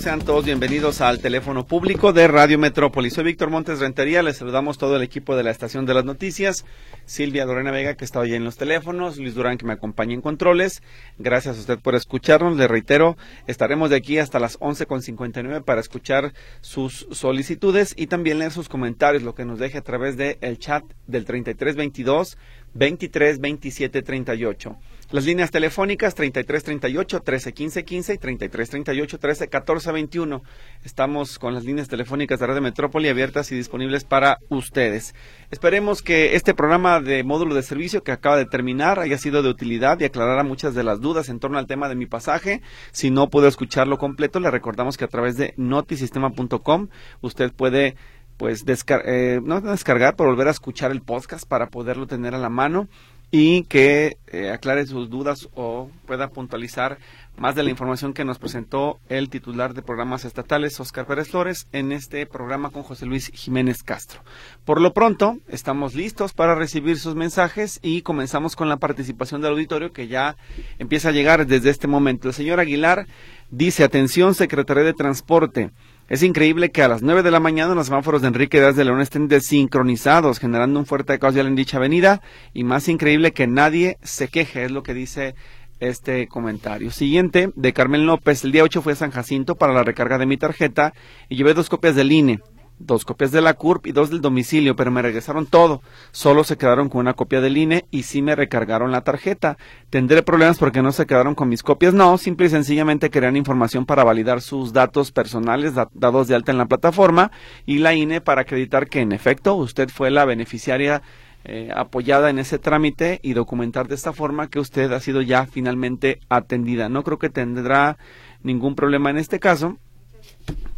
sean todos bienvenidos al teléfono público de Radio Metrópolis. Soy Víctor Montes Rentería, les saludamos todo el equipo de la estación de las noticias, Silvia Lorena Vega que está hoy en los teléfonos, Luis Durán que me acompaña en controles. Gracias a usted por escucharnos, le reitero, estaremos de aquí hasta las 11.59 para escuchar sus solicitudes y también leer sus comentarios, lo que nos deje a través del el chat del 3322 23 27 38. Las líneas telefónicas 3338 1315 15 y 3338 13 14 21. Estamos con las líneas telefónicas de Radio Metrópoli abiertas y disponibles para ustedes. Esperemos que este programa de módulo de servicio que acaba de terminar haya sido de utilidad y aclarara muchas de las dudas en torno al tema de mi pasaje. Si no pudo escucharlo completo, le recordamos que a través de notisistema.com usted puede pues eh, no descargar, pero volver a escuchar el podcast para poderlo tener a la mano y que eh, aclare sus dudas o pueda puntualizar más de la información que nos presentó el titular de programas estatales, Oscar Pérez Flores, en este programa con José Luis Jiménez Castro. Por lo pronto, estamos listos para recibir sus mensajes y comenzamos con la participación del auditorio que ya empieza a llegar desde este momento. El señor Aguilar dice, atención, Secretaría de Transporte. Es increíble que a las 9 de la mañana los semáforos de Enrique Díaz de León estén desincronizados, generando un fuerte caos en dicha avenida. Y más increíble que nadie se queje, es lo que dice este comentario. Siguiente, de Carmen López. El día 8 fue a San Jacinto para la recarga de mi tarjeta y llevé dos copias del INE dos copias de la CURP y dos del domicilio, pero me regresaron todo. Solo se quedaron con una copia del INE y sí me recargaron la tarjeta. ¿Tendré problemas porque no se quedaron con mis copias? No, simple y sencillamente querían información para validar sus datos personales dados de alta en la plataforma y la INE para acreditar que en efecto usted fue la beneficiaria eh, apoyada en ese trámite y documentar de esta forma que usted ha sido ya finalmente atendida. No creo que tendrá ningún problema en este caso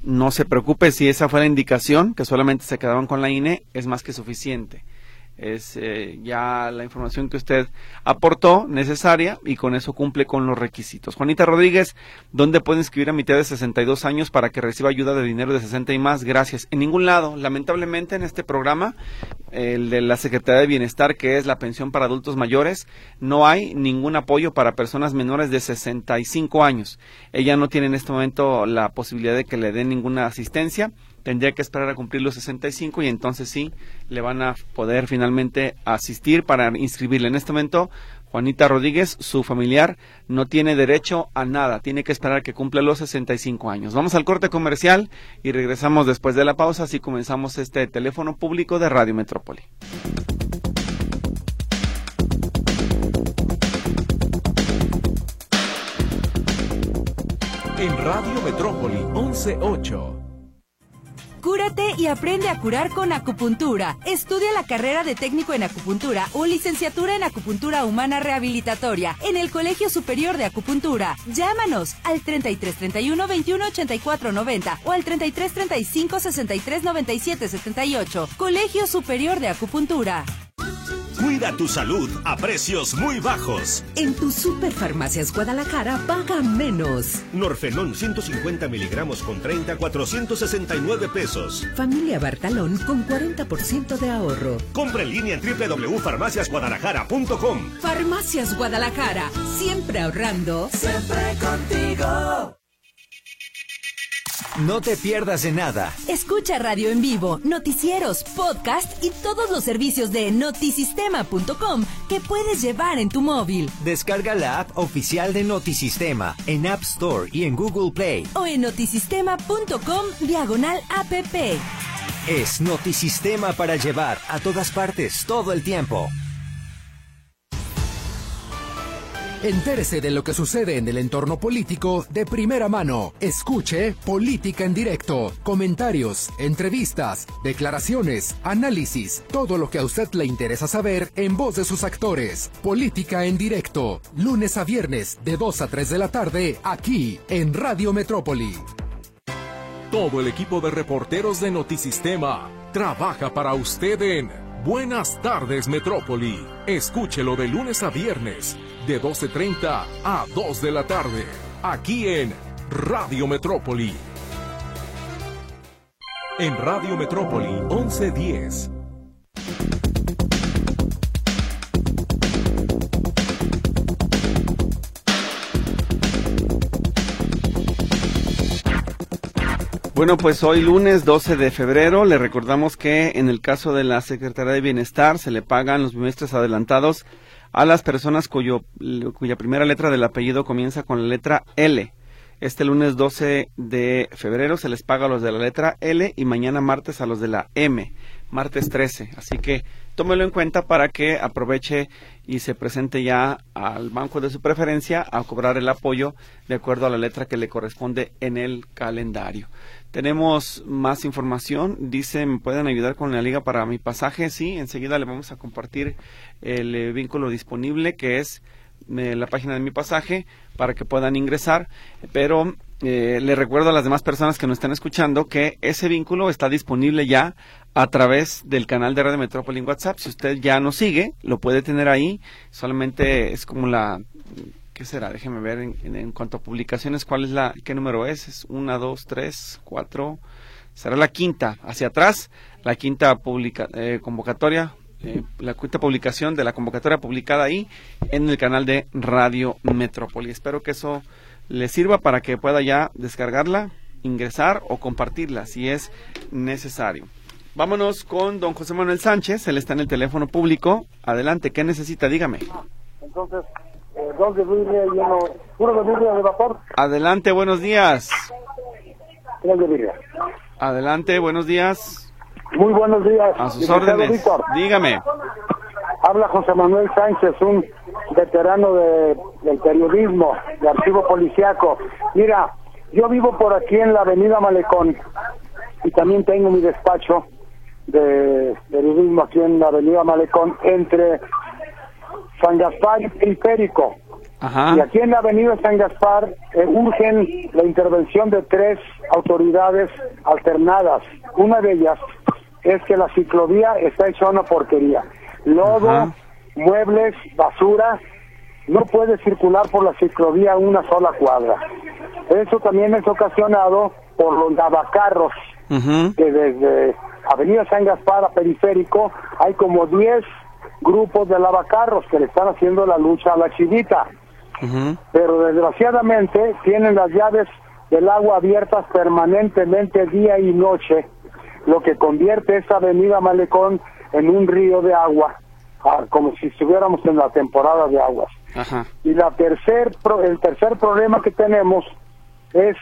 no se preocupe si esa fue la indicación, que solamente se quedaban con la INE, es más que suficiente es eh, ya la información que usted aportó necesaria y con eso cumple con los requisitos. Juanita Rodríguez, ¿dónde puede inscribir a mi tía de 62 años para que reciba ayuda de dinero de 60 y más? Gracias. En ningún lado. Lamentablemente en este programa, el de la Secretaría de Bienestar, que es la pensión para adultos mayores, no hay ningún apoyo para personas menores de 65 años. Ella no tiene en este momento la posibilidad de que le den ninguna asistencia tendría que esperar a cumplir los 65 y entonces sí le van a poder finalmente asistir para inscribirle. En este momento, Juanita Rodríguez, su familiar, no tiene derecho a nada, tiene que esperar que cumpla los 65 años. Vamos al corte comercial y regresamos después de la pausa, así comenzamos este teléfono público de Radio Metrópoli. En Radio Metrópoli 118 Cúrate y aprende a curar con acupuntura. Estudia la carrera de técnico en acupuntura o licenciatura en acupuntura humana rehabilitatoria en el Colegio Superior de Acupuntura. Llámanos al 33 31 21 84 90 o al 33 35 63 97 78. Colegio Superior de Acupuntura. Cuida tu salud a precios muy bajos. En tu Superfarmacias Guadalajara paga menos. Norfenón 150 miligramos con 30, 469 pesos. Familia Bartalón con 40% de ahorro. Compra en línea en www.farmaciasguadalajara.com. Farmacias Guadalajara, siempre ahorrando. Siempre contigo. No te pierdas de nada. Escucha radio en vivo, noticieros, podcast y todos los servicios de notisistema.com que puedes llevar en tu móvil. Descarga la app oficial de Notisistema en App Store y en Google Play. O en notisistema.com diagonal app. Es Notisistema para llevar a todas partes todo el tiempo. Entérese de lo que sucede en el entorno político de primera mano. Escuche Política en directo, comentarios, entrevistas, declaraciones, análisis, todo lo que a usted le interesa saber en voz de sus actores. Política en directo, lunes a viernes de 2 a 3 de la tarde, aquí en Radio Metrópoli. Todo el equipo de reporteros de Notisistema trabaja para usted en Buenas tardes, Metrópoli. Escúchelo de lunes a viernes, de 12.30 a 2 de la tarde, aquí en Radio Metrópoli. En Radio Metrópoli 1110. Bueno, pues hoy lunes 12 de febrero le recordamos que en el caso de la Secretaría de Bienestar se le pagan los bimestres adelantados a las personas cuyo, cuya primera letra del apellido comienza con la letra L. Este lunes 12 de febrero se les paga a los de la letra L y mañana martes a los de la M, martes 13. Así que tómelo en cuenta para que aproveche y se presente ya al banco de su preferencia a cobrar el apoyo de acuerdo a la letra que le corresponde en el calendario. Tenemos más información. Dice, ¿me pueden ayudar con la liga para mi pasaje? Sí, enseguida le vamos a compartir el eh, vínculo disponible que es eh, la página de mi pasaje para que puedan ingresar, pero eh, le recuerdo a las demás personas que nos están escuchando que ese vínculo está disponible ya a través del canal de Radio Metrópoli en WhatsApp. Si usted ya nos sigue, lo puede tener ahí. Solamente es como la ¿qué será? Déjeme ver en, cuanto a publicaciones, ¿cuál es la, qué número es? Es una, dos, tres, cuatro, será la quinta, hacia atrás, la quinta publica, eh, convocatoria, eh, la quinta publicación de la convocatoria publicada ahí en el canal de Radio Metrópoli. Espero que eso le sirva para que pueda ya descargarla, ingresar o compartirla si es necesario. Vámonos con don José Manuel Sánchez, él está en el teléfono público. Adelante, ¿qué necesita? Dígame. Entonces, Adelante, buenos días. Adelante, buenos días. Muy buenos días. A sus órdenes. Dígame. Habla José Manuel Sánchez, un veterano de, del periodismo, de archivo policiaco. Mira, yo vivo por aquí en la avenida Malecón y también tengo mi despacho de periodismo aquí en la avenida Malecón entre San Gaspar y Periférico. Y aquí en la avenida San Gaspar eh, urgen la intervención de tres autoridades alternadas. Una de ellas es que la ciclovía está hecha una porquería. Lodo, muebles, basura, no puede circular por la ciclovía una sola cuadra. Eso también es ocasionado por los lavacarros, que desde Avenida San Gaspar a Periférico hay como 10 grupos de lavacarros que le están haciendo la lucha a la chivita. Pero desgraciadamente tienen las llaves del agua abiertas permanentemente día y noche, lo que convierte esa avenida Malecón en un río de agua, ah, como si estuviéramos en la temporada de aguas. Y la tercer el tercer problema que tenemos es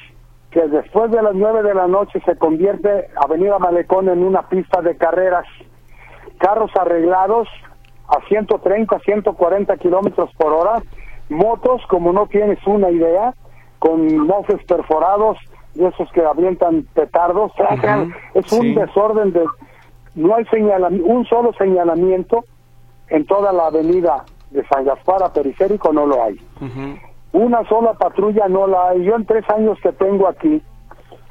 que después de las nueve de la noche se convierte Avenida Malecón en una pista de carreras, carros arreglados a 130, 140 kilómetros por hora, motos como no tienes una idea, con mofes perforados, de esos que avientan petardos, es un desorden de, no hay un solo señalamiento en toda la avenida de San Gaspar a periférico no lo hay. Una sola patrulla no la hay. Yo en tres años que tengo aquí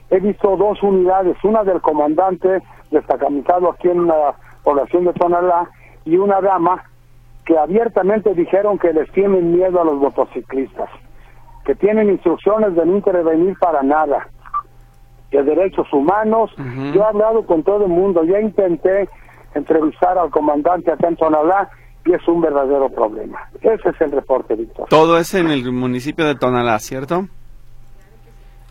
he visto dos unidades, una del comandante destacamizado aquí en la población de Tonalá y una dama que abiertamente dijeron que les tienen miedo a los motociclistas, que tienen instrucciones de no intervenir para nada, de derechos humanos. Yo he hablado con todo el mundo, ya intenté entrevistar al comandante acá en Tonalá y es un verdadero problema. Ese es el reporte, Víctor. Todo es en el municipio de Tonalá, ¿cierto?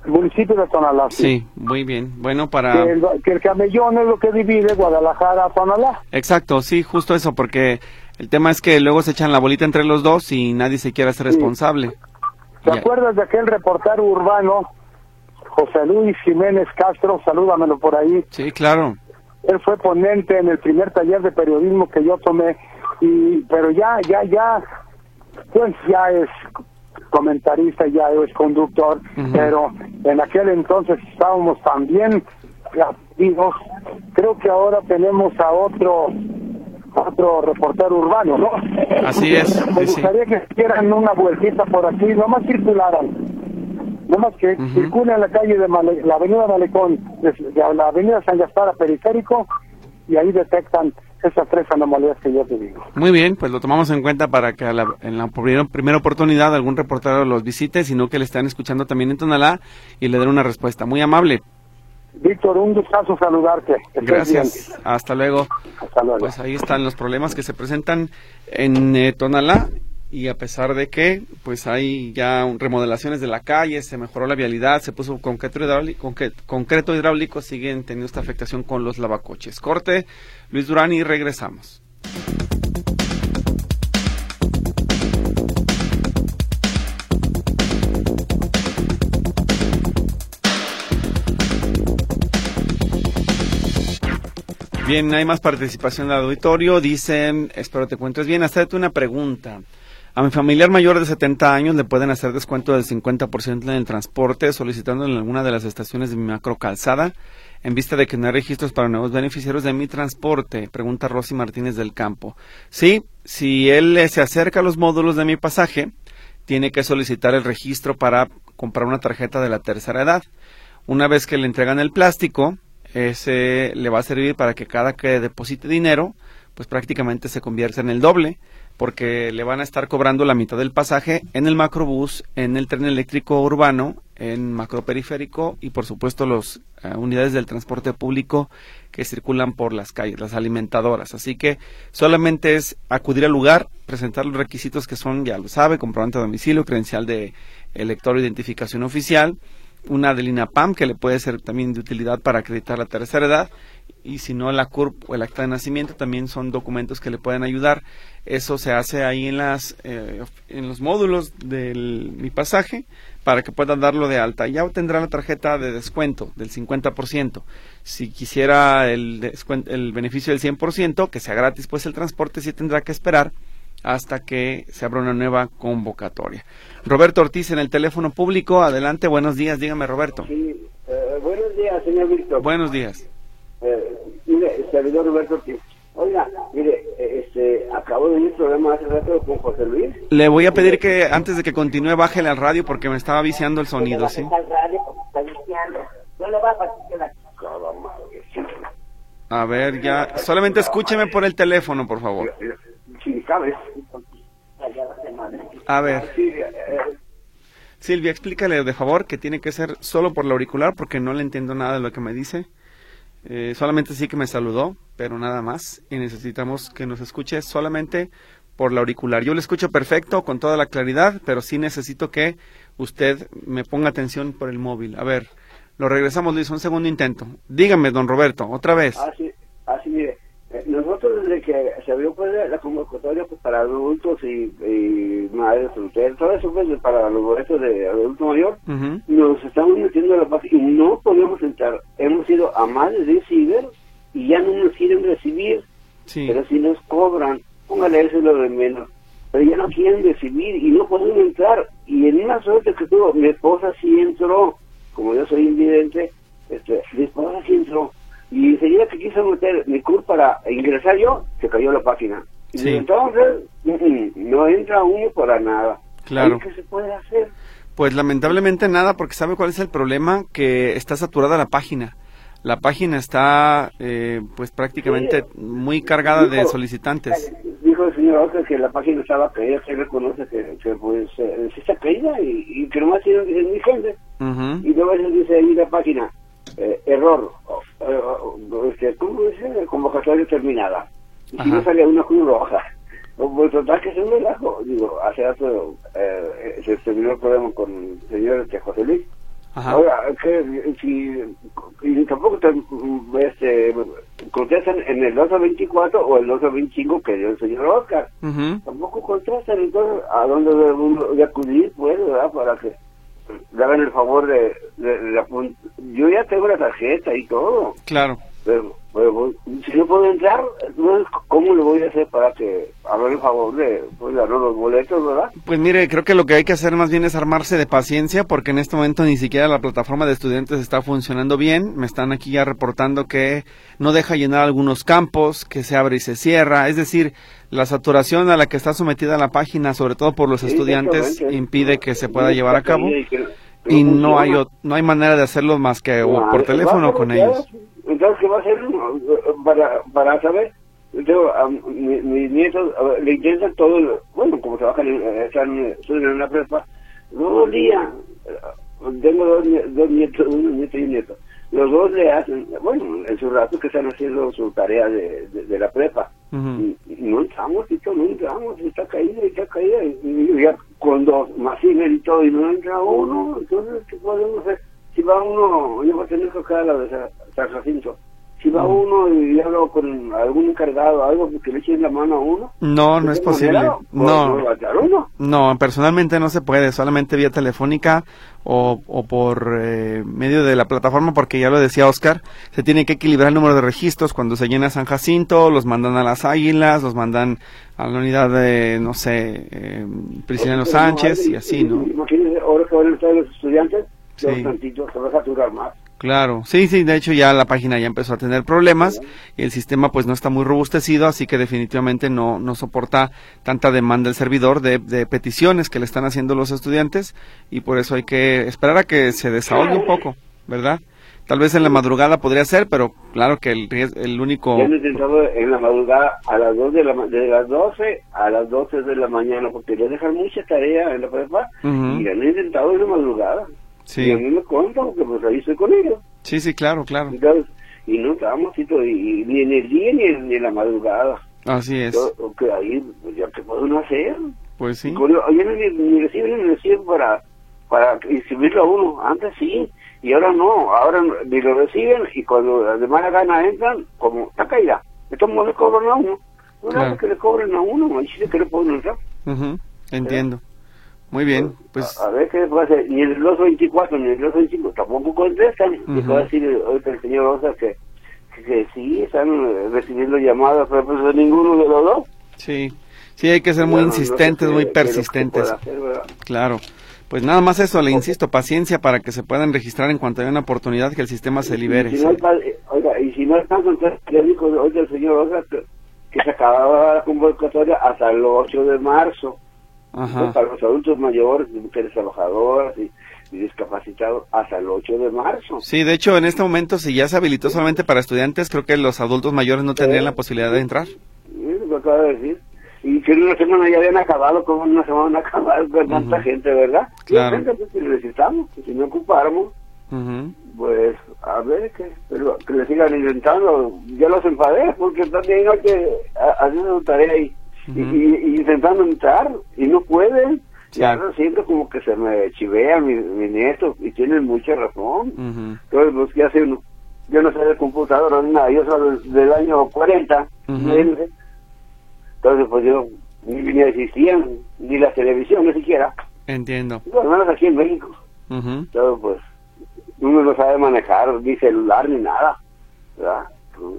El municipio de Tonalá. Sí, muy bien. Bueno, para... Que el, camellón es lo que divide Guadalajara a Tonalá. Exacto, sí, justo eso, porque el tema es que luego se echan la bolita entre los dos y nadie se quiere hacer responsable. ¿Te acuerdas de aquel reportero urbano, José Luis Jiménez Castro? Salúdamelo por ahí. Sí, claro. Él fue ponente en el primer taller de periodismo que yo tomé, y pero ya, ya, ya, pues ya es comentarista, ya es conductor, pero en aquel entonces estábamos también activos. Creo que ahora tenemos a otro otro reportero urbano, ¿no? Así es. Me gustaría que hicieran una vueltita por aquí, nomás circularan. Nomás que circulen en la calle de la avenida Malecón, de, la avenida San Gaspar a Periférico, y ahí detectan esas tres anomalías que yo te digo. Muy bien, pues lo tomamos en cuenta para que en la primera, primera oportunidad algún reportero los visite, sino que le están escuchando también en Tonalá y le den una respuesta. Muy amable. Víctor, un gustazo saludarte. Gracias. Hasta luego. Hasta luego. Pues ahí están los problemas que se presentan en eh, Tonalá y a pesar de que pues hay ya remodelaciones de la calle, se mejoró la vialidad, se puso concreto hidráulico, siguen teniendo esta afectación con los lavacoches. Corte, Luis Durán y regresamos. Bien, hay más participación del auditorio. Dicen, espero te encuentres bien. Hacerte una pregunta. A mi familiar mayor de 70 años le pueden hacer descuento del 50% en el transporte solicitando en alguna de las estaciones de mi macro calzada en vista de que no hay registros para nuevos beneficiarios de mi transporte, pregunta Rosy Martínez del Campo. Sí, si él se acerca a los módulos de mi pasaje, tiene que solicitar el registro para comprar una tarjeta de la tercera edad. Una vez que le entregan el plástico, ese le va a servir para que cada que deposite dinero, pues prácticamente se convierta en el doble porque le van a estar cobrando la mitad del pasaje en el macrobús, en el tren eléctrico urbano, en macroperiférico y por supuesto las eh, unidades del transporte público que circulan por las calles, las alimentadoras. Así que solamente es acudir al lugar, presentar los requisitos que son, ya lo sabe, comprobante de domicilio, credencial de elector o identificación oficial, una del INAPAM que le puede ser también de utilidad para acreditar la tercera edad y si no la CURP o el acta de nacimiento también son documentos que le pueden ayudar. Eso se hace ahí en las eh, en los módulos de mi pasaje para que pueda darlo de alta. Ya obtendrá la tarjeta de descuento del 50%. Si quisiera el, el beneficio del 100%, que sea gratis, pues el transporte sí tendrá que esperar hasta que se abra una nueva convocatoria. Roberto Ortiz en el teléfono público. Adelante, buenos días. Dígame, Roberto. Sí, eh, buenos días, señor Víctor. Buenos días. Eh, mire, servidor Roberto Ortiz. Oiga, mire, este, acabo de tener problema hace rato con José Luis. Le voy a pedir que antes de que continúe bájele al radio porque me estaba viciando el sonido, ¿sí? A ver, ya, solamente escúcheme por el teléfono, por favor. A ver. Silvia, explícale de favor que tiene que ser solo por la auricular porque no le entiendo nada de lo que me dice. Eh, solamente sí que me saludó, pero nada más. Y necesitamos que nos escuche solamente por la auricular. Yo le escucho perfecto, con toda la claridad, pero sí necesito que usted me ponga atención por el móvil. A ver, lo regresamos, Luis, un segundo intento. Dígame, don Roberto, otra vez. Así, así mire. Eh, nosotros desde que se abrió pues, la convocatoria pues, para adultos y, madres solteras, todo eso pues, para los boletos de adulto mayor, nos estamos metiendo a la página y no podemos entrar. Hemos ido a más de 10 ciber y ya no nos quieren recibir, pero si nos cobran, póngale eso lo de menos. Pero ya no quieren recibir y no podemos entrar. Y en una suerte que tuvo, mi esposa sí entró, como yo soy invidente, este, mi esposa sí entró y enseguida que quiso meter mi CUR para ingresar yo, se cayó la página. Y entonces, no entra uno para nada. Claro. ¿Qué se puede hacer? Pues lamentablemente nada, porque ¿sabe cuál es el problema? Que está saturada la página. La página está, eh, pues prácticamente muy cargada de solicitantes. Dijo el señor Oscar que la página estaba caída, que reconoce que, que pues eh, está caída y, y que nomás tiene mi gente. Y luego dice ahí la página, eh, error, este, ¿cómo dice? Convocatoria terminada. Y si no salía una cruz roja. Pues total que es un relajo. Digo, hace rato eh, se terminó el problema con el señor este, José Luis. Ahora, que si y tampoco te, este, contestan en el 224 o el 225 que dio el señor Oscar. Tampoco contestan, entonces, ¿a dónde debe acudir? Pues, ¿verdad? Para que le hagan el favor de, de, yo ya tengo la tarjeta y todo. Claro. Pero, si no puedo entrar cómo le voy a hacer para que hagan el favor de pues, los boletos verdad pues mire creo que lo que hay que hacer más bien es armarse de paciencia porque en este momento ni siquiera la plataforma de estudiantes está funcionando bien. Me están aquí ya reportando que no deja llenar algunos campos que se abre y se cierra. Es decir la saturación a la que está sometida la página, sobre todo por los estudiantes, impide que se pueda llevar a cabo y no hay no hay manera de hacerlo más que por teléfono con ellos. entonces, ¿qué va a hacer uno para, para saber? Yo, a, mi, mis nietos le intentan todo, bueno, como trabajan en, están, en una prepa, dos días, tengo dos, dos nietos, un nieto y un nieto. Los dos le hacen, bueno, en su rato que están haciendo su tarea de, de, la prepa. Y, no entramos, Tito, no entramos, está caída, está caída. Y, ya con dos, más y todo, y no entra uno. Entonces, ¿qué podemos hacer? Si va uno, yo voy a tener que acá a la San Jacinto si va uno y habla con algún encargado, algo que le echen la mano a uno. No, no es posible. No, no, personalmente no se puede, solamente vía telefónica o, o por eh, medio de la plataforma, porque ya lo decía Oscar, se tiene que equilibrar el número de registros. Cuando se llena San Jacinto, los mandan a las Águilas, los mandan a la unidad de, no sé, eh, Prisciliano Sánchez y así, ¿no? Imagínense, ahora que van a estar los estudiantes, sí. los tantitos se va a saturar más. Claro, sí, sí, de hecho ya la página ya empezó a tener problemas y el sistema pues no está muy robustecido, así que definitivamente no, no soporta tanta demanda el servidor de, de peticiones que le están haciendo los estudiantes y por eso hay que esperar a que se desahogue un poco, ¿verdad? Tal vez en la madrugada podría ser, pero claro que el, el único... Yo he intentado en la madrugada a las dos de, la, de las 12 a las 12 de la mañana, porque le dejan mucha tarea en la prepa y han intentado en la madrugada. Sí. Y a mí me cuenta porque pues ahí estoy con ellos. Sí, sí, claro, claro. y no estábamos y, ni en el día ni en, la madrugada. Así es. que ahí, pues ya que puedo hacer. Pues sí. Oye, ni, ni reciben ni reciben para, para inscribirlo a uno. Antes sí, y ahora no. Ahora ni lo reciben y cuando de mala gana entran, como está caída. Estos le cobran a uno. No claro. que le cobren a uno, ahí sí que le pueden entrar. Entiendo. Muy bien, pues... A, ver qué pasa, ni el los 24 ni el los 25 tampoco contestan. Y puedo decir ahorita el señor Rosa que, que, sí, están eh, recibiendo llamadas, pero pues ninguno de los dos. Sí, sí, hay que ser muy insistentes, muy persistentes. claro. Pues nada más eso, le insisto, paciencia para que se puedan registrar en cuanto haya una oportunidad que el sistema se libere. Y si no oiga, y si no están entonces le dijo hoy el señor Rosa que, que se acababa la convocatoria hasta el 8 de marzo. Para los adultos mayores, mujeres trabajadoras y, discapacitados hasta el 8 de marzo. Sí, de hecho, en este momento, si ya se habilitó solamente para estudiantes, creo que los adultos mayores no tendrían la posibilidad de entrar. Sí, lo acaba de decir. Y que en una semana ya habían acabado, como una semana acabado con tanta gente, ¿verdad? Claro. Pues, si necesitamos, si no ocupáramos, pues a ver que, que le sigan intentando. Ya los enfadé, porque también hay que hacer su tarea ahí y, intentando entrar y no pueden. Ya siento como que se me chivea mi, mi nieto y tienen mucha razón. Entonces, pues, ¿qué hace uno? Yo no sé de computadora ni nada, yo soy del año 40. Entonces, pues yo ni, existían, ni la televisión, ni siquiera. Entiendo. Al menos aquí en México. Entonces, pues, uno no sabe manejar ni celular ni nada. ¿verdad? Pues,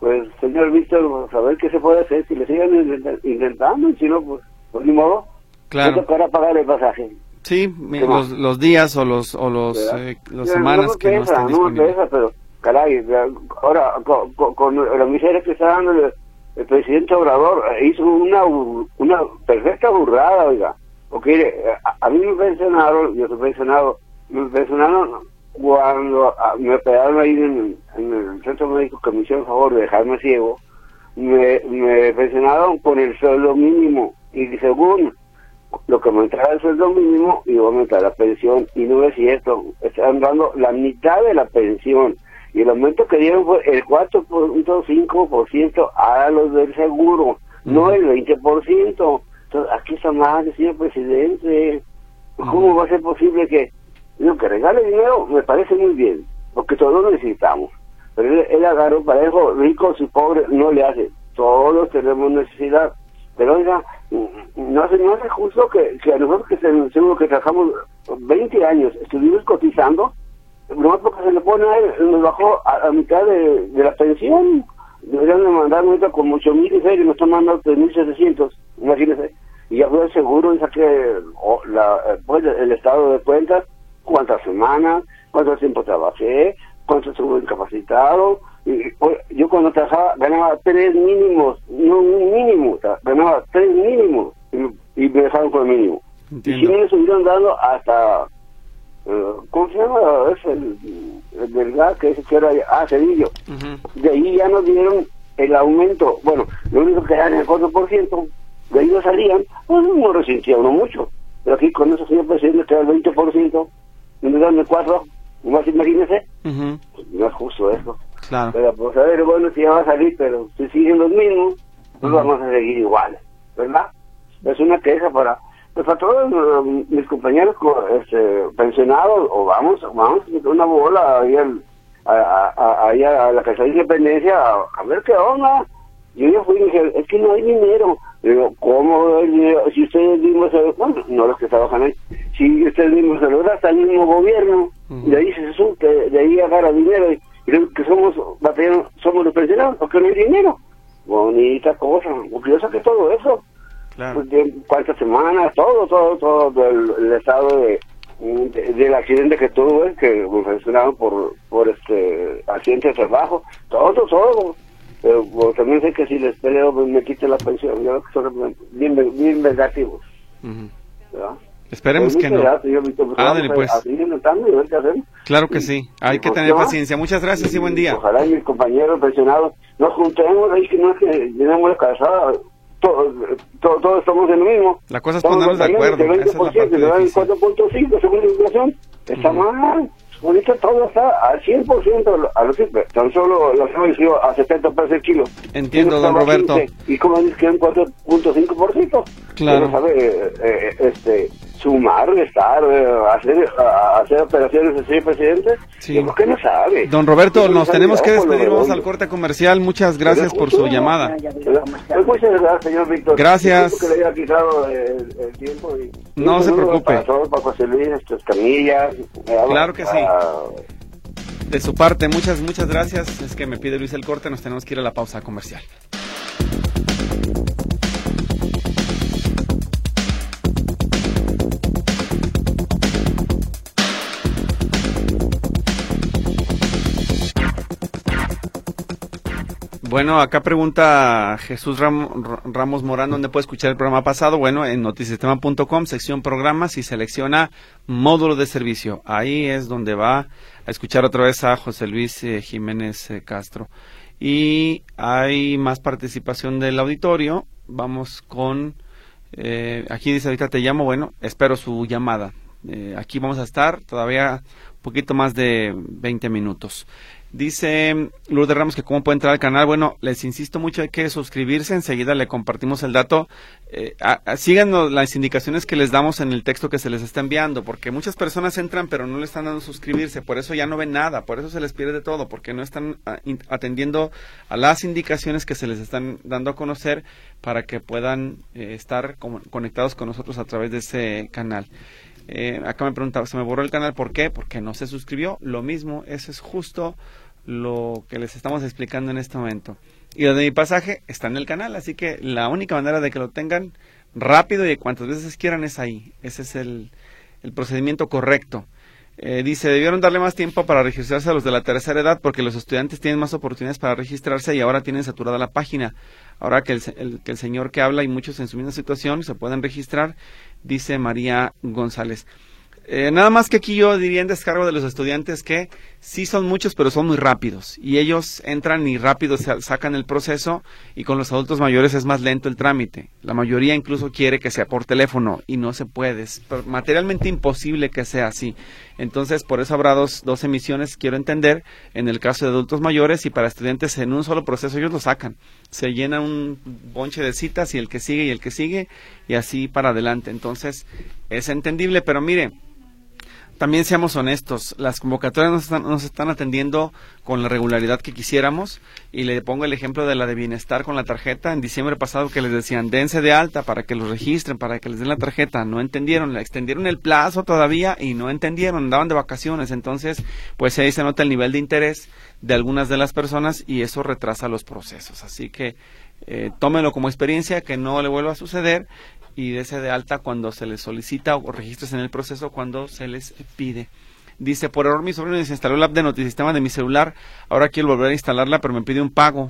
pues, señor Víctor, a ver qué se puede hacer. Si le siguen intentando, y si no, pues, pues ni modo. Claro. para pagar el pasaje. Sí, los, los, días o los o los, eh, las semanas que no estén disponibles. No me pero caray, ahora con, con, la miseria que está dando el, presidente Obrador, eh, hizo una una perfecta burrada, oiga. Porque a, a mí me pensionaron, yo soy pensionado, me pensionaron cuando ah, me operaron ahí en, el centro médico que me hicieron favor de dejarme ciego, me, me pensionaron con el sueldo mínimo. Y según lo que me entraba el sueldo mínimo iba a aumentar la pensión y no es cierto, están dando la mitad de la pensión. Y el aumento que dieron fue el 4.5% a los del seguro, no el 20%. Entonces, aquí está mal, señor presidente. ¿Cómo va a ser posible que Digo, que regale dinero me parece muy bien, porque todos necesitamos. Pero él, agarró para eso, ricos y pobres no le hace. Todos tenemos necesidad. Pero oiga, no hace, no hace justo que, a nosotros que se, seguro que trabajamos 20 años, estuvimos cotizando, no porque se le pone a él, nos bajó a, mitad de, la pensión. Deberían de mandar ahorita con mucho mil y nos están mandando 3.700, imagínense. Y ya fue el seguro y saqué la, pues, el estado de cuentas cuántas semanas, cuánto tiempo trabajé, cuánto estuve incapacitado. Y, yo cuando trabajaba ganaba tres mínimos, no un mínimo, ganaba tres mínimos y, me dejaron con el mínimo. Y si me estuvieron dando hasta ¿cómo se llama? Es el, el del gas que, que era, ah, Cedillo. De ahí ya nos dieron el aumento, bueno, lo único que era el 4%, de ahí no salían, pues no resentía uno mucho. Pero aquí con eso señor presidente que era el 20%, y nos dan el 4%, más imagínese, pues, no es justo eso. Claro. Pero pues a ver, bueno, si ya va a salir, pero si siguen los mismos, pues vamos a seguir igual, ¿verdad? Es una queja para pues para todos uh, mis compañeros este, pensionados, o vamos, vamos a una bola ahí, al, a, a, a, a, la Casa de Independencia a, ver qué onda. Yo ya fui y dije, es que no hay dinero. Digo, ¿cómo? Si ustedes mismos se bueno, no los que trabajan ahí, si ustedes mismos se lo hasta el mismo gobierno, de ahí se sube, de ahí agarra dinero, y, que somos somos los pensionados, porque no hay dinero. Bonita cosa, yo saqué todo eso. Claro. Pues, cuántas semanas, todo, todo, todo el, estado de, del accidente que tuve, que me mencionaron por, por este accidente de trabajo, todo, todo. Pero pues, también sé que si les peleo me quiten la pensión, yo creo que son bien, bien vengativos. Esperemos pues, que no. Ándale, pues. Claro que sí, hay que tener paciencia. Muchas gracias y buen día. Ojalá mis compañeros pensionados nos juntemos ahí, que no es que llenemos la casada todos todo, estamos en lo mismo. La cosa es ponernos de acuerdo. De 20%, Esa es la 4.5 según la inflación. Está mal. Ahorita todo está al 100%, a lo que tan solo lo hemos subido a 70 pesos el kilo. Entiendo, don Roberto. y como dice que un 4.5%. Claro. Sabe, eh, eh, este, sumar, restar, eh, hacer, hacer operaciones así, presidente. Sí. ¿Por qué no sabe? Don Roberto, nos tenemos que despedir, vamos al corte comercial. Muchas gracias por su llamada. Pues muchas gracias, señor Víctor. Gracias. Que le haya quitado el, el tiempo y, no se preocupe. Para todos, para José Luis, estas camillas. Claro que sí. De su parte, muchas, muchas gracias. Es que me pide Luis el corte, nos tenemos que ir a la pausa comercial. Bueno, acá pregunta Jesús Ramos Morán, ¿dónde puede escuchar el programa pasado? Bueno, en notisistema.com, sección programas y selecciona módulo de servicio. Ahí es donde va a escuchar otra vez a José Luis eh, Jiménez eh, Castro. Y hay más participación del auditorio. Vamos con, eh, aquí dice ahorita te llamo, bueno, espero su llamada. aquí vamos a estar todavía un poquito más de 20 minutos. Dice Lourdes Ramos que cómo puede entrar al canal. Bueno, les insisto mucho, hay que suscribirse. Enseguida le compartimos el dato. Eh, síganos las indicaciones que les damos en el texto que se les está enviando, porque muchas personas entran pero no le están dando suscribirse. Por eso ya no ven nada, por eso se les pierde todo, porque no están ah, atendiendo a las indicaciones que se les están dando a conocer para que puedan eh, estar conectados con nosotros a través de ese canal. Eh, acá me preguntaba, ¿se me borró el canal? ¿Por qué? Porque no se suscribió. Lo mismo, eso es justo lo que les estamos explicando en este momento. Y lo de mi pasaje está en el canal, así que la única manera de que lo tengan rápido y cuantas veces quieran es ahí. Ese es el, el procedimiento correcto. Eh, dice, debieron darle más tiempo para registrarse a los de la tercera edad porque los estudiantes tienen más oportunidades para registrarse y ahora tienen saturada la página. Ahora que el, que el señor que habla y muchos en su misma situación se pueden registrar, dice María González. Eh, nada más que aquí yo diría en descargo de los estudiantes que sí son muchos, pero son muy rápidos. Y ellos entran y rápido sacan el proceso y con los adultos mayores es más lento el trámite. La mayoría incluso quiere que sea por teléfono y no se puede. Es materialmente imposible que sea así. Entonces, por eso habrá dos, dos emisiones, quiero entender, en el caso de adultos mayores y para estudiantes en un solo proceso ellos lo sacan. Se llena un bonche de citas y el que sigue y el que sigue y así para adelante. Entonces, es entendible, pero mire, también seamos honestos, las convocatorias no están, nos están atendiendo con la regularidad que quisiéramos y le pongo el ejemplo de la de bienestar con la tarjeta. En diciembre pasado que les decían dense de alta para que los registren, para que les den la tarjeta, no entendieron, le extendieron el plazo todavía y no entendieron, andaban de vacaciones, entonces pues ahí se nota el nivel de interés de algunas de las personas y eso retrasa los procesos, así que eh, como experiencia, que no le vuelva a suceder y dese de alta cuando se les solicita o registres en el proceso cuando se les pide. Dice, por error mi sobrino desinstaló la app de notisistema de mi celular, ahora quiero volver a instalarla, pero me pide un pago.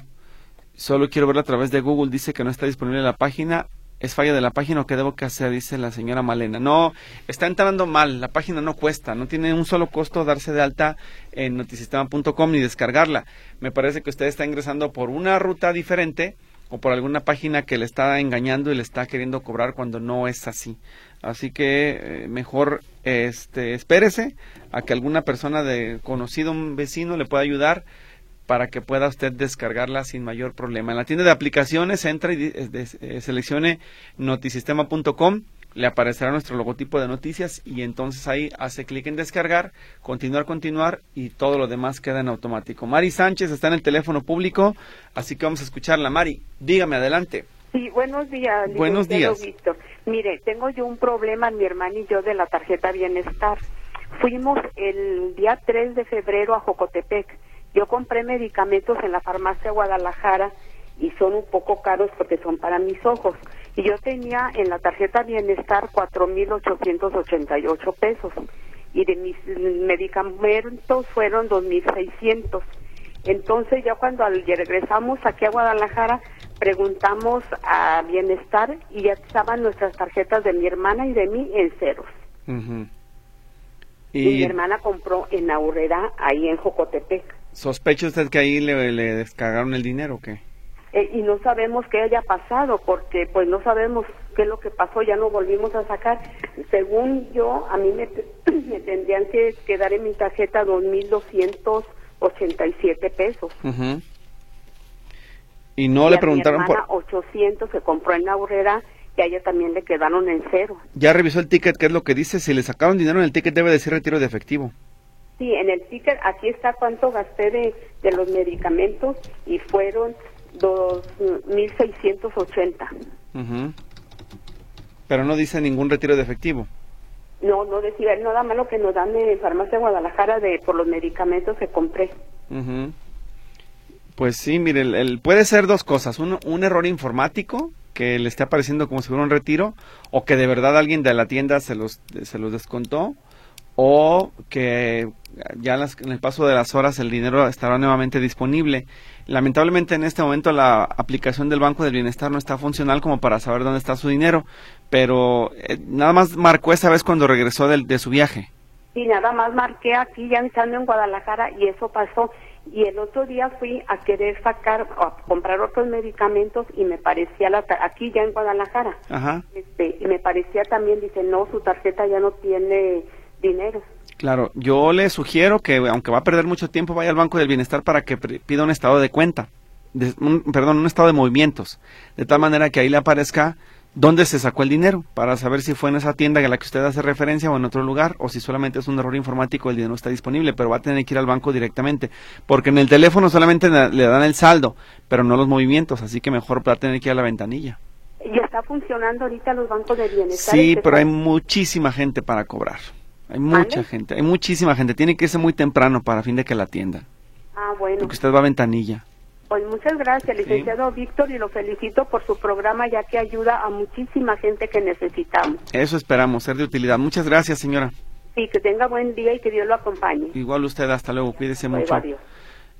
Solo quiero verla a través de Google, dice que no está disponible la página. es falla de la página o qué debo que hacer, dice la señora Malena. No, está entrando mal, la página no cuesta, no tiene un solo costo darse de alta en notisistema.com ni descargarla. Me parece que usted está ingresando por una ruta diferente o por alguna página que le está engañando y le está queriendo cobrar cuando no es así. Así que eh, mejor este espérese a que alguna persona de conocido un vecino le pueda ayudar para que pueda usted descargarla sin mayor problema. En la tienda de aplicaciones entra y eh, seleccione notisistema.com, le aparecerá nuestro logotipo de noticias y entonces ahí hace clic en descargar, continuar, continuar y todo lo demás queda en automático. Mari Sánchez está en el teléfono público, así que vamos a escucharla. Mari, dígame adelante. Sí, buenos días. Buenos días. Víctor. Mire, tengo yo un problema, mi hermana y yo, de la tarjeta Bienestar. Fuimos el día 3 de febrero a Jocotepec yo compré medicamentos en la farmacia Guadalajara y son un poco caros porque son para mis ojos. Y yo tenía en la tarjeta Bienestar 4.888 pesos y de mis medicamentos fueron 2.600. Entonces ya cuando regresamos aquí a Guadalajara preguntamos a Bienestar y ya estaban nuestras tarjetas de mi hermana y de mí en ceros. y... mi hermana compró en Aurrera ahí en Jocotepec. ¿Sospecha usted que ahí le, le descargaron el dinero o qué? Eh, y no sabemos qué haya pasado porque pues no sabemos qué es lo que pasó, ya no volvimos a sacar. Según yo, a mí me, me tendrían que quedar en mi tarjeta 2.287 pesos. Y no le preguntaron por... 800 se compró en la burrera y a ella también le quedaron en cero. ¿Ya revisó el ticket? ¿Qué es lo que dice? Si le sacaron dinero en el ticket debe decir retiro de efectivo. Sí, en el ticket aquí está cuánto gasté de, de los medicamentos y fueron 2.680. Uh Pero no dice ningún retiro de efectivo. No, no decía nada malo que nos dan de farmacia Guadalajara de por los medicamentos que compré. Pues sí, mire, el, puede ser dos cosas. Un, un error informático que le esté apareciendo como si fuera un retiro o que de verdad alguien de la tienda se los, se los descontó o que ya en el paso de las horas el dinero estará nuevamente disponible. Lamentablemente en este momento la aplicación del Banco del Bienestar no está funcional como para saber dónde está su dinero, pero eh, nada más marcó esa vez cuando regresó de, de su viaje. Sí, nada más marqué aquí ya estando en Guadalajara y eso pasó. Y el otro día fui a querer sacar, a comprar otros medicamentos y me parecía, la aquí ya en Guadalajara, Ajá. Este, y me parecía también, dice, no, su tarjeta ya no tiene dinero. Claro, yo le sugiero que, aunque va a perder mucho tiempo, vaya al Banco del Bienestar para que pida un estado de cuenta, perdón, un estado de movimientos, de tal manera que ahí le aparezca dónde se sacó el dinero, para saber si fue en esa tienda a la que usted hace referencia o en otro lugar, o si solamente es un error informático, el dinero está disponible, pero va a tener que ir al banco directamente, porque en el teléfono solamente le dan el saldo, pero no los movimientos, así que mejor va a tener que ir a la ventanilla. ¿Y está funcionando ahorita los bancos de bienestar? Sí, pero hay muchísima gente para cobrar. Hay mucha gente, hay muchísima gente. Tiene que ser muy temprano para fin de que la atienda. Ah, bueno. Porque usted va a ventanilla. Pues muchas gracias, licenciado Víctor, y lo felicito por su programa, ya que ayuda a muchísima gente que necesitamos. Eso esperamos, ser de utilidad. Muchas gracias, señora. Sí, que tenga buen día y que Dios lo acompañe. Igual usted, hasta luego, cuídese mucho.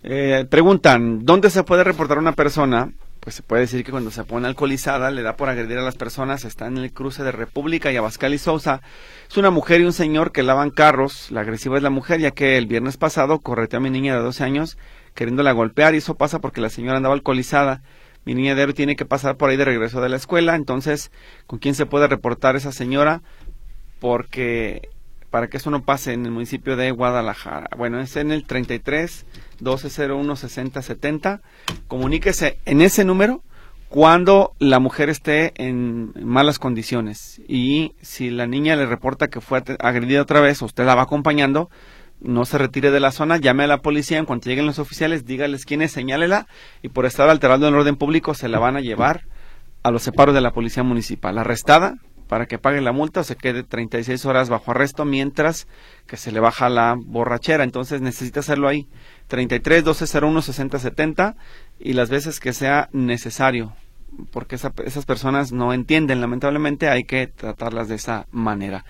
Eh, preguntan, ¿dónde se puede reportar una persona pues se puede decir que cuando se pone alcoholizada le da por agredir a las personas, está en el cruce de República y Abascal y Sousa. Es una mujer y un señor que lavan carros, la agresiva es la mujer, ya que el viernes pasado correteó a mi niña de 12 años queriéndola golpear y eso pasa porque la señora andaba alcoholizada. Mi niña de tiene que pasar por ahí de regreso de la escuela, entonces, ¿con quién se puede reportar esa señora? Porque para que eso no pase en el municipio de Guadalajara. Bueno, es en el 33 1201 6070. Comuníquese en ese número cuando la mujer esté en malas condiciones y si la niña le reporta que fue agredida otra vez usted la va acompañando, no se retire de la zona, llame a la policía, en cuanto lleguen los oficiales, dígales quién es, señálela y por estar alterando el orden público se la van a llevar a los separos de la policía municipal. Arrestada, para que pague la multa o se quede 36 horas bajo arresto mientras que se le baja la borrachera. Entonces necesita hacerlo ahí. 33 1201 6070 y las veces que sea necesario porque esas personas no entienden lamentablemente hay que tratarlas de esa manera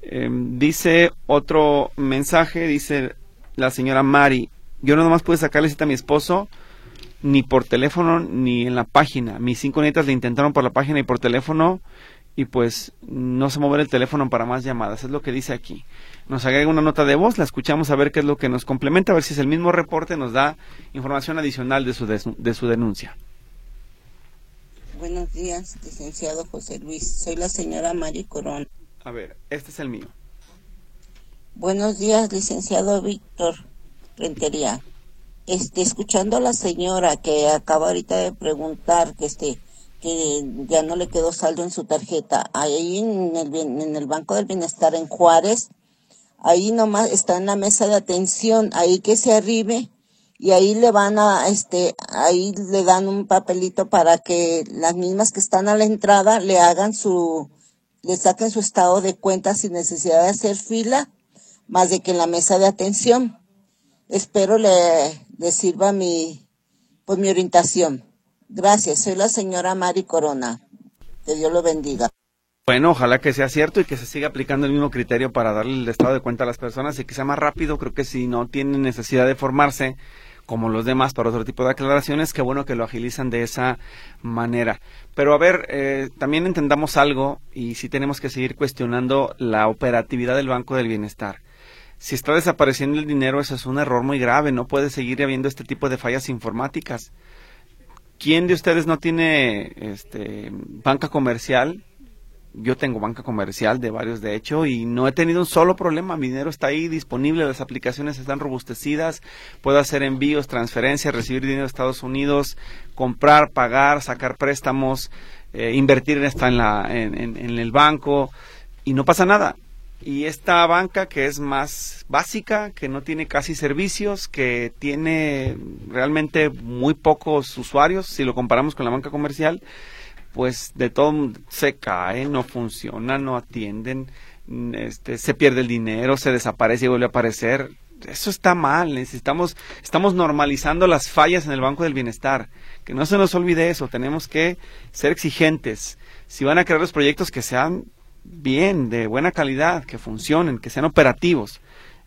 em, dice otro mensaje dice la señora Mari yo no nomás pude sacarle cita a mi esposo ni por teléfono ni en la página. Mis cinco nietas le intentaron por la página y por teléfono y pues no se mueve el teléfono para más llamadas. Es lo que dice aquí. Nos agrega una nota de voz, la escuchamos a ver qué es lo que nos complementa, a ver si es el mismo reporte, nos da información adicional de su, de su denuncia. Buenos días, licenciado José Luis. Soy la señora Mari Corona. A ver, este es el mío. Buenos días, licenciado Víctor Rentería. Este, escuchando a la señora que acaba ahorita de preguntar que este que ya no le quedó saldo en su tarjeta. Ahí en el, en el Banco del Bienestar en Juárez, ahí nomás está en la mesa de atención, ahí que se arribe y ahí le van a, este, ahí le dan un papelito para que las mismas que están a la entrada le hagan su, le saquen su estado de cuenta sin necesidad de hacer fila, más de que en la mesa de atención. Espero le, le sirva mi, pues mi orientación. Gracias, soy la señora Mari Corona. Que Dios lo bendiga. Bueno, ojalá que sea cierto y que se siga aplicando el mismo criterio para darle el estado de cuenta a las personas y que sea más rápido. Creo que si no tienen necesidad de formarse, como los demás para otro tipo de aclaraciones, qué bueno que lo agilizan de esa manera. Pero a ver, eh, también entendamos algo y si tenemos que seguir cuestionando la operatividad del Banco del Bienestar. Si está desapareciendo el dinero, eso es un error muy grave, no puede seguir habiendo este tipo de fallas informáticas. ¿Quién de ustedes no tiene este, banca comercial? yo tengo banca comercial de varios de hecho y no he tenido un solo problema. Mi dinero está ahí disponible, las aplicaciones están robustecidas, puedo hacer envíos, transferencias, recibir dinero de Estados Unidos, comprar, pagar, sacar préstamos, eh, invertir en, esta en, la, en, en el banco y no pasa nada. Y esta banca que es más básica, que no tiene casi servicios, que tiene realmente muy pocos usuarios si lo comparamos con la banca comercial, pues de todo se cae, no funciona, no atienden, este, se pierde el dinero, se desaparece y vuelve a aparecer. Eso está mal, necesitamos, estamos normalizando las fallas en el Banco del Bienestar. Que no se nos olvide eso, tenemos que ser exigentes. Si van a crear los proyectos que sean bien, de buena calidad, que funcionen, que sean operativos.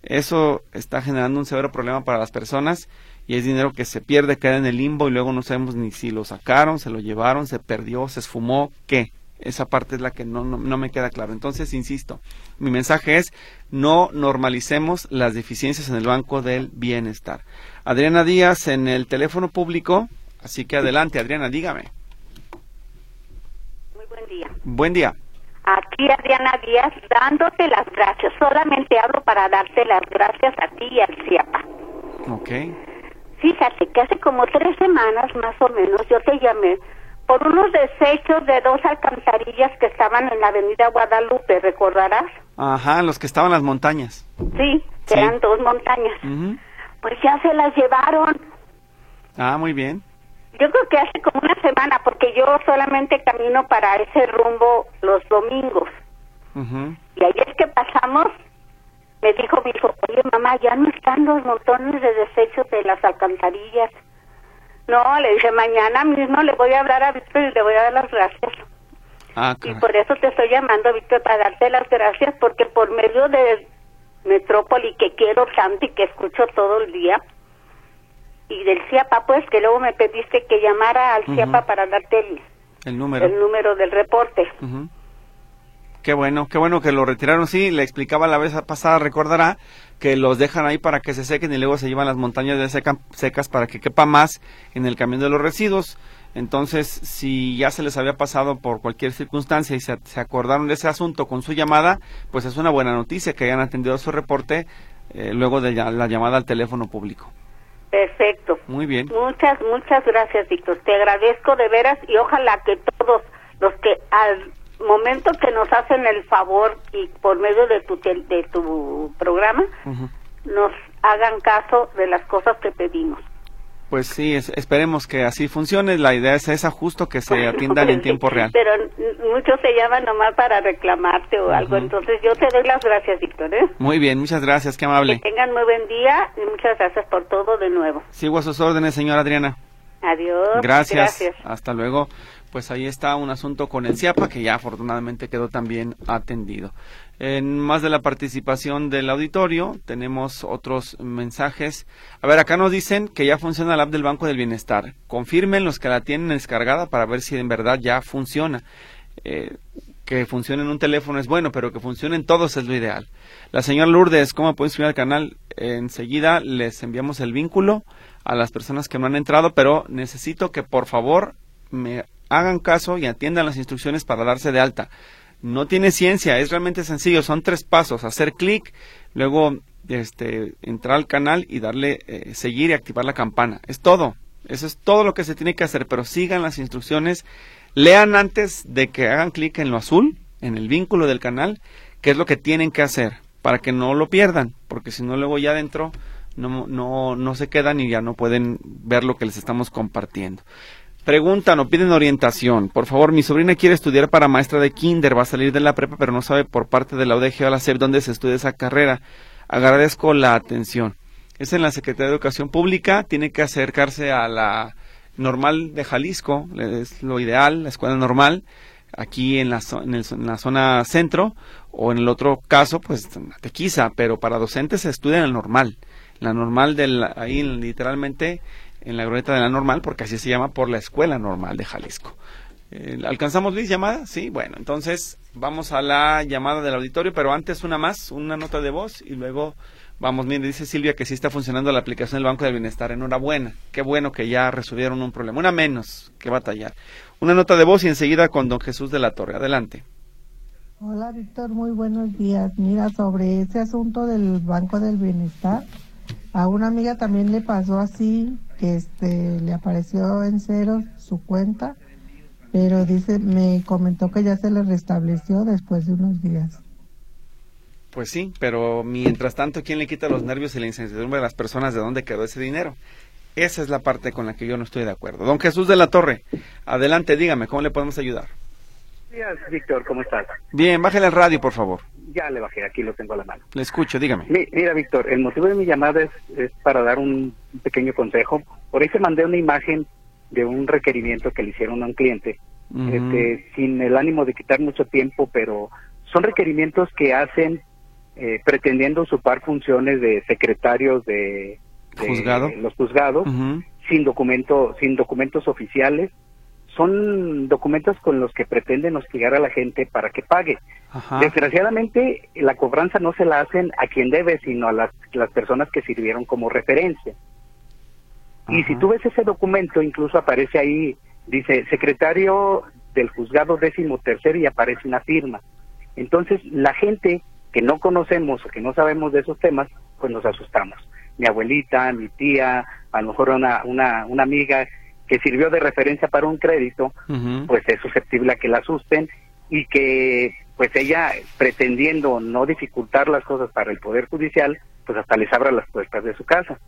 Eso está generando un severo problema para las personas y es dinero que se pierde, queda en el limbo y luego no sabemos ni si lo sacaron, se lo llevaron, se perdió, se esfumó, qué. Esa parte es la que no, no, me queda claro. Entonces, insisto, mi mensaje es no normalicemos las deficiencias en el Banco del Bienestar. Adriana Díaz en el teléfono público, así que adelante, Adriana, dígame. Muy buen día. Buen día. Aquí Adriana Díaz dándote las gracias. Solamente hablo para darte las gracias a ti y al CIAPA. Ok. Fíjate que hace como tres semanas más o menos yo te llamé por unos desechos de dos alcantarillas que estaban en la avenida Guadalupe, ¿recordarás? Ajá, los que estaban en las montañas. Sí, que eran dos montañas. Pues ya se las llevaron. Ah, muy bien. Yo creo que hace como una semana, porque yo solamente camino para ese rumbo los domingos. Y ahí es que pasamos me dijo mi hijo, oye mamá, ya no están los montones de desechos de las alcantarillas. No, le dije, mañana mismo le voy a hablar a Víctor y le voy a dar las gracias. Ah, y por eso te estoy llamando, Víctor, para darte las gracias, porque por medio de Metrópoli, que quiero tanto y que escucho todo el día, y del CIAPA, pues, que luego me pediste que llamara al CIAPA para darte el, número. el número del reporte. Qué bueno, qué bueno que lo retiraron. Sí, le explicaba la vez pasada, recordará, que los dejan ahí para que se sequen y luego se llevan las montañas de secas para que quepa más en el camión de los residuos. Entonces, si ya se les había pasado por cualquier circunstancia y se, acordaron de ese asunto con su llamada, pues es una buena noticia que hayan atendido su reporte eh, luego de la llamada al teléfono público. Perfecto. Muy bien. Muchas, muchas gracias, Víctor. Te agradezco de veras y ojalá que todos los que al momento que nos hacen el favor y por medio de tu, de tu programa nos hagan caso de las cosas que pedimos. Pues sí, esperemos que así funcione. La idea es esa, justo que se atiendan en tiempo real. Pero muchos se llaman nomás para reclamarte o algo. Entonces yo te doy las gracias, Víctor. ¿eh? Muy bien, muchas gracias, qué amable. Que tengan muy buen día y muchas gracias por todo de nuevo. Sigo a sus órdenes, señora Adriana. Adiós. Gracias. Gracias. Hasta luego. Pues ahí está un asunto con el CIAPA que ya afortunadamente quedó también atendido. En más de la participación del auditorio, tenemos otros mensajes. A ver, acá nos dicen que ya funciona la app del Banco del Bienestar. Confirmen los que la tienen descargada para ver si en verdad ya funciona. Eh, que funcione en un teléfono es bueno, pero que funcione en todos es lo ideal. La señora Lourdes, ¿cómo pueden inscribir al canal? enseguida les enviamos el vínculo a las personas que no han entrado, pero necesito que por favor me hagan caso y atiendan las instrucciones para darse de alta. No tiene ciencia, es realmente sencillo, son tres pasos, hacer clic, luego este, entrar al canal y darle eh, seguir y activar la campana. Es todo, eso es todo lo que se tiene que hacer, pero sigan las instrucciones Lean antes de que hagan clic en lo azul, en el vínculo del canal, qué es lo que tienen que hacer para que no lo pierdan, porque si no luego ya adentro no, no, no se quedan y ya no pueden ver lo que les estamos compartiendo. Preguntan o piden orientación. Por favor, mi sobrina quiere estudiar para maestra de kinder, va a salir de la prepa, pero no sabe por parte de la UDG o la SEP dónde se estudia esa carrera. Agradezco la atención. Es en la Secretaría de Educación Pública, tiene que acercarse a la normal de Jalisco, es lo ideal, la escuela normal, aquí en la, en, la zona centro, o en el otro caso, pues Tequiza, pero para docentes se estudia en el normal, la normal del, ahí literalmente en la glorieta de la normal, porque así se llama por la escuela normal de Jalisco. Eh, ¿Alcanzamos Luis llamada? Sí, bueno, entonces vamos a la llamada del auditorio, pero antes una más, una nota de voz y luego Vamos, mire, dice Silvia que sí está funcionando la aplicación del Banco del Bienestar. Enhorabuena. Qué bueno que ya resolvieron un problema. Una menos que batallar. Una nota de voz y enseguida con don Jesús de la Torre. Adelante. Hola, Víctor. Muy buenos días. Mira, sobre ese asunto del Banco del Bienestar, a una amiga también le pasó así, este, le apareció en cero su cuenta, pero dice, me comentó que ya se le restableció después de unos días. Pues sí, pero mientras tanto, ¿quién le quita los nervios y la incertidumbre a las personas de dónde quedó ese dinero? Esa es la parte con la que yo no estoy de acuerdo. Don Jesús de la Torre, adelante, dígame, ¿cómo le podemos ayudar? Días, Víctor, ¿cómo estás? Bien, bájale el radio, por favor. Ya le bajé, aquí lo tengo a la mano. Le escucho, dígame. mira, Víctor, el motivo de mi llamada es, para dar un pequeño consejo. Por ahí se mandé una imagen de un requerimiento que le hicieron a un cliente, este, sin el ánimo de quitar mucho tiempo, pero son requerimientos que hacen eh, pretendiendo usurpar funciones de secretarios de, los juzgados sin documento sin documentos oficiales son documentos con los que pretenden hostigar a la gente para que pague. Desgraciadamente, la cobranza no se la hacen a quien debe, sino a las, las personas que sirvieron como referencia. Y si tú ves ese documento, incluso aparece ahí, dice secretario del juzgado décimo tercero y aparece una firma. Entonces, la gente que no conocemos o que no sabemos de esos temas, pues nos asustamos. Mi abuelita, mi tía, a lo mejor una, una, una amiga que sirvió de referencia para un crédito, pues es susceptible a que la asusten y que pues ella pretendiendo no dificultar las cosas para el Poder Judicial, pues hasta les abra las puertas de su casa.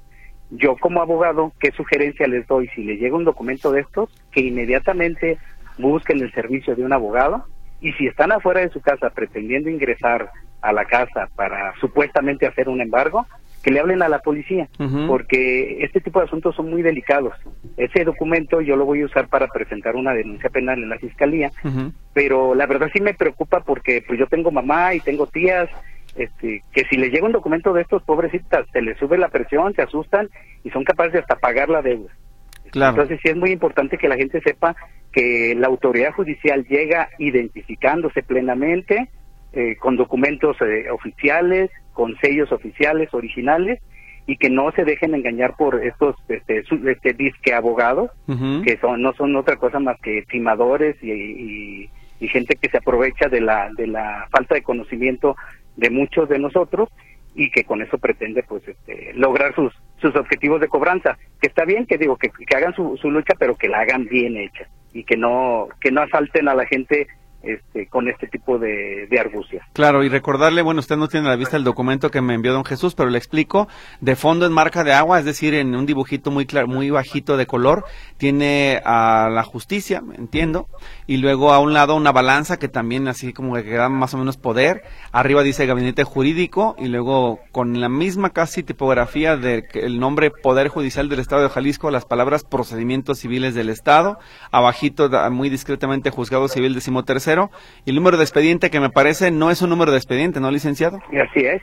Yo como abogado, ¿qué sugerencia les doy? Si le llega un documento de estos, que inmediatamente busquen el servicio de un abogado y si están afuera de su casa pretendiendo ingresar a la casa para supuestamente hacer un embargo, que le hablen a la policía, porque este tipo de asuntos son muy delicados. Ese documento yo lo voy a usar para presentar una denuncia penal en la fiscalía, pero la verdad sí me preocupa porque pues yo tengo mamá y tengo tías, este, que si les llega un documento de estos pobrecitas, se les sube la presión, se asustan y son capaces de hasta pagar la deuda. Entonces sí es muy importante que la gente sepa que la autoridad judicial llega identificándose plenamente, eh, con documentos eh, oficiales, con sellos oficiales originales y que no se dejen engañar por estos este, este disque abogados que son no son otra cosa más que timadores y, gente que se aprovecha de la de la falta de conocimiento de muchos de nosotros y que con eso pretende pues este, lograr sus sus objetivos de cobranza. Que está bien que digo que, que hagan su, su lucha pero que la hagan bien hecha y que no que no asalten a la gente este, con este tipo de, de. Claro, y recordarle, bueno, usted no tiene a la vista el documento que me envió don Jesús, pero le explico, de fondo en marca de agua, es decir, en un dibujito muy claro, muy bajito de color, tiene a la justicia, entiendo, y luego a un lado una balanza que también así como que da más o menos poder, arriba dice gabinete jurídico, y luego con la misma casi tipografía del nombre Poder Judicial del Estado de Jalisco, las palabras procedimientos civiles del Estado, abajito muy discretamente juzgado civil decimotercero, y el número de expediente que me parece no es un número de expediente, ¿no, licenciado? Así es.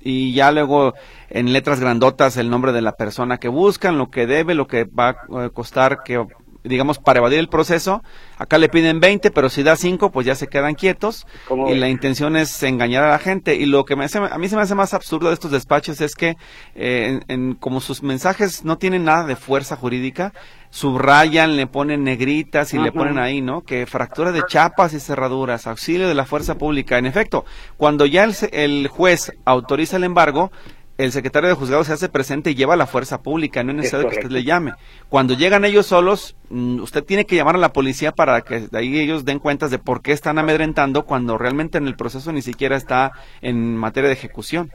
Y ya luego en letras grandotas el nombre de la persona que buscan, lo que debe, lo que va a costar que digamos, para evadir el proceso. Acá le piden 20, pero si da 5, pues ya se quedan quietos. Y la intención es engañar a la gente. Y lo que me hace, a mí se me hace más absurdo de estos despachos es que, eh, en, como sus mensajes no tienen nada de fuerza jurídica, subrayan, le ponen negritas y le ponen ahí, ¿no? Que fractura de chapas y cerraduras, auxilio de la fuerza pública. En efecto, cuando ya el, el juez autoriza el embargo, el secretario de juzgado se hace presente y lleva la fuerza pública, no es necesario que usted le llame. Cuando llegan ellos solos, mm, usted tiene que llamar a la policía para que de ahí ellos den cuentas de por qué están amedrentando cuando realmente en el proceso ni siquiera está en materia de ejecución.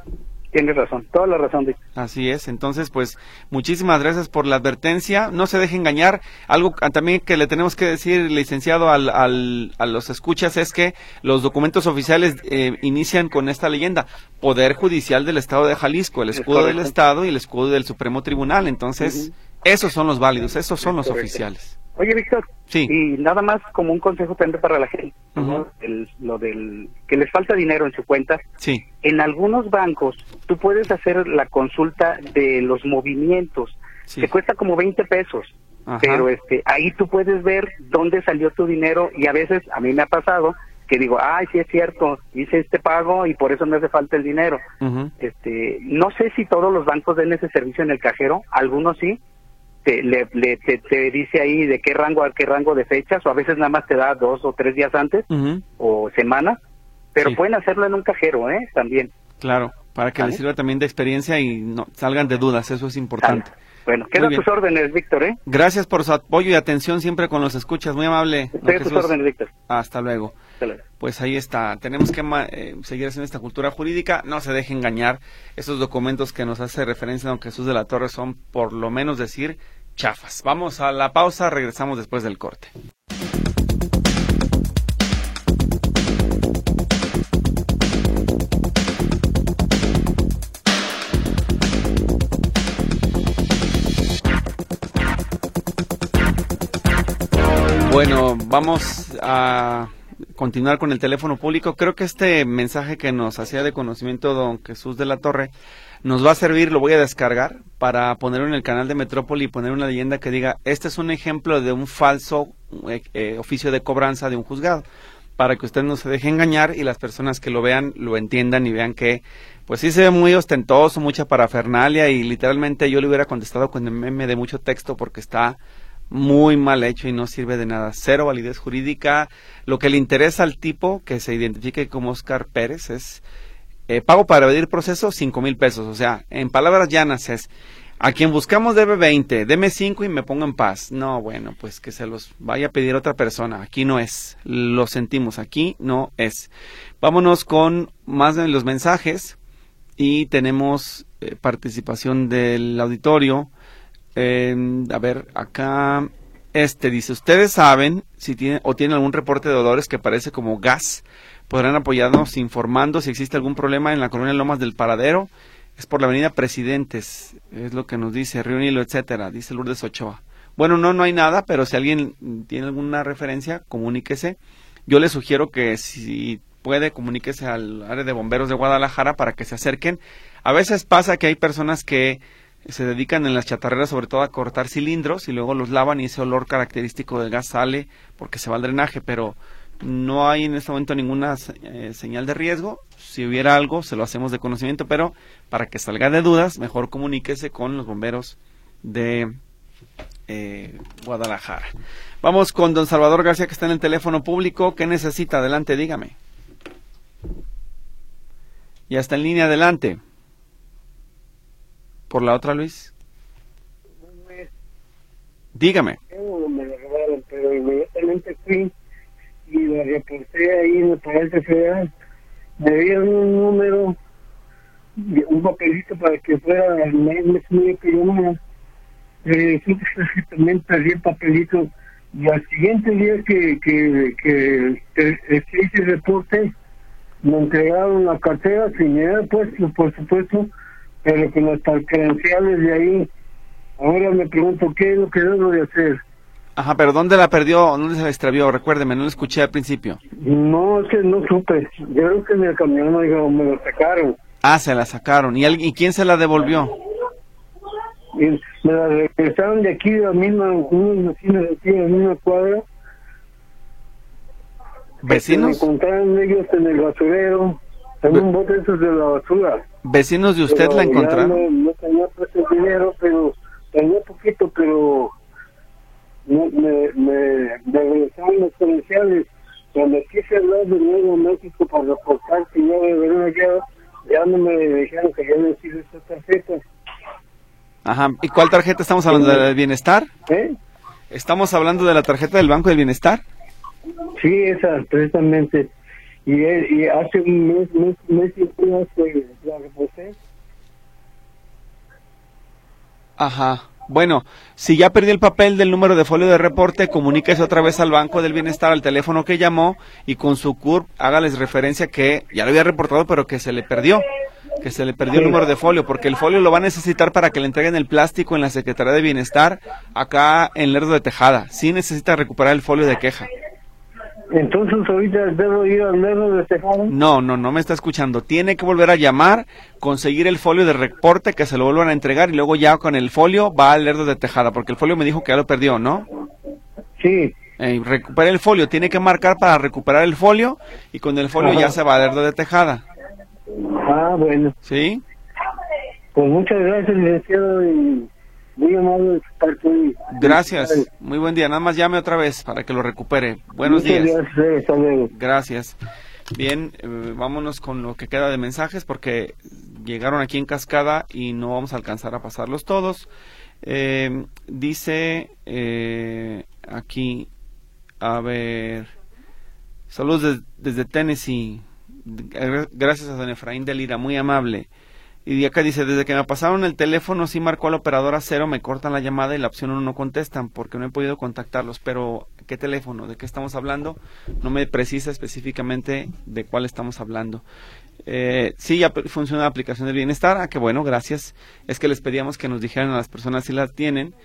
Tienes razón, toda la razón. Así es, entonces pues muchísimas gracias por la advertencia, no se deje engañar, algo también que le tenemos que decir, licenciado, al, al, a los escuchas es que los documentos oficiales eh, inician con esta leyenda, Poder Judicial del Estado de Jalisco, el escudo del Estado y el escudo del Supremo Tribunal, entonces esos son los válidos, esos son los oficiales. Oye, Víctor, y nada más como un consejo también para la gente, lo del que les falta dinero en su cuenta. Sí. En algunos bancos tú puedes hacer la consulta de los movimientos. Te cuesta como 20 pesos. Pero este ahí tú puedes ver dónde salió tu dinero y a veces a mí me ha pasado que digo, ay, sí es cierto, hice este pago y por eso me hace falta el dinero. Este, no sé si todos los bancos den ese servicio en el cajero, algunos sí, te, le, te, dice ahí de qué rango a qué rango de fechas, o a veces nada más te da dos o tres días antes, o semanas, pero pueden hacerlo en un cajero, ¿eh? También. Claro, para que les sirva también de experiencia y no salgan de dudas, eso es importante. Bueno, quedan tus órdenes, Víctor, ¿eh? Gracias por su apoyo y atención siempre con los escuchas, muy amable. Estoy tus órdenes, Víctor. Hasta luego. Pues ahí está, tenemos que eh, seguir haciendo esta cultura jurídica, no se deje engañar, esos documentos que nos hace referencia don Jesús de la Torre son por lo menos decir chafas. Vamos a la pausa, regresamos después del corte. Bueno, vamos a continuar con el teléfono público. Creo que este mensaje que nos hacía de conocimiento don Jesús de la Torre nos va a servir, lo voy a descargar para ponerlo en el canal de Metrópoli y poner una leyenda que diga, este es un ejemplo de un falso eh, eh, oficio de cobranza de un juzgado, para que usted no se deje engañar y las personas que lo vean lo entiendan y vean que pues sí se ve muy ostentoso, mucha parafernalia y literalmente yo le hubiera contestado con el meme de mucho texto porque está muy mal hecho y no sirve de nada. Cero validez jurídica. Lo que le interesa al tipo que se identifique como Oscar Pérez es eh, pago para pedir proceso, cinco mil pesos. O sea, en palabras llanas es, a quien buscamos debe 20, deme 5 y me pongo en paz. No, bueno, pues que se los vaya a pedir otra persona. Aquí no es. Lo sentimos, aquí no es. Vámonos con más de los mensajes y tenemos eh, participación del auditorio. a ver, acá este dice, ustedes saben si tienen o tienen algún reporte de dolores que parece como gas podrán apoyarnos informando si existe algún problema en la colonia Lomas del Paradero. Es por la avenida Presidentes, es lo que nos dice Río Nilo, etcétera, dice Lourdes Ochoa. Bueno, no, no hay nada, pero si alguien tiene alguna referencia, comuníquese. Yo le sugiero que si puede, comuníquese al área de bomberos de Guadalajara para que se acerquen. A veces pasa que hay personas que se dedican en las chatarreras sobre todo a cortar cilindros y luego los lavan y ese olor característico del gas sale porque se va al drenaje, pero no hay en este momento ninguna eh, señal de riesgo. Si hubiera algo, se lo hacemos de conocimiento, pero para que salga de dudas, mejor comuníquese con los bomberos de eh, Guadalajara. Vamos con don Salvador García, que está en el teléfono público. ¿Qué necesita? Adelante, dígame. Ya está en línea, adelante. Por la otra, Luis. Dígame. Me pero inmediatamente fui y la reporté ahí en el Palacio Federal. Me dieron un número, un papelito para que fuera el mes mío que llamara. Eh, también perdí el papelito y al siguiente día que, que, que, que hice el reporte, me entregaron la cartera sin me puesto, por supuesto, pero con las credenciales de ahí. Ahora me pregunto qué es lo que debo de hacer. Ajá, pero ¿dónde la perdió? ¿Dónde se la extravió? Recuérdeme, no la escuché al principio. No, es que no supe. Yo creo que en el camión me, me lo sacaron. Ah, se la sacaron. ¿Y, alguien, ¿Y quién se la devolvió? Y me la regresaron de aquí, de la misma, unos vecinos de aquí, de la misma cuadra. ¿Vecinos? Me encontraron ellos en el basurero, en un bote esos de la basura. ¿Vecinos de usted la encontraron? No, no tenía pues el dinero, pero tenía poquito, pero me, me, me, me regresaron los comerciales. Cuando quise hablar de nuevo a México para reportar que yo de allá, ya no me dijeron que ya no sirve esta tarjeta. Ajá. ¿Y cuál tarjeta estamos hablando? ¿De la del bienestar? ¿Eh? ¿Estamos hablando de la tarjeta del Banco del Bienestar? Sí, esa, precisamente. Y, y hace un mes, mes, mes y medio que la reposé. Ajá. Bueno, si ya perdió el papel del número de folio de reporte, comuníquese otra vez al Banco del Bienestar, al teléfono que llamó y con su CURP hágales referencia que ya lo había reportado, pero que se le perdió, que se le perdió el número de folio, porque el folio lo va a necesitar para que le entreguen el plástico en la Secretaría de Bienestar acá en Lerdo de Tejada. Sí necesita recuperar el folio de queja. Entonces ahorita debo ir al Lerdo de Tejada. No, no, no me está escuchando. Tiene que volver a llamar, conseguir el folio de reporte, que se lo vuelvan a entregar y luego ya con el folio va al Lerdo de Tejada, porque el folio me dijo que ya lo perdió, ¿no? Sí. Eh, recupera el folio, tiene que marcar para recuperar el folio y con el folio Ajá. ya se va al Lerdo de Tejada. Ah, bueno. ¿Sí? Pues muchas gracias, licenciado, y muy amable de Gracias. Muy buen día. Nada más llame otra vez para que lo recupere. Buenos Muchas días. gracias, eh, hasta luego. Gracias. Bien, eh, vámonos con lo que queda de mensajes porque llegaron aquí en cascada y no vamos a alcanzar a pasarlos todos. Eh, dice eh, aquí, a ver, saludos des- desde Tennessee. Gra- Gracias a don Efraín de Lira, muy amable. Y acá dice, desde que me pasaron el teléfono, sí marcó al operador a cero, me cortan la llamada y la opción uno no contestan porque no he podido contactarlos. Pero, ¿qué teléfono? ¿De qué estamos hablando? No me precisa específicamente de cuál estamos hablando. Eh, sí, ya funciona la aplicación del bienestar. Ah, qué bueno, gracias. Es que les pedíamos que nos dijeran a las personas si la tienen,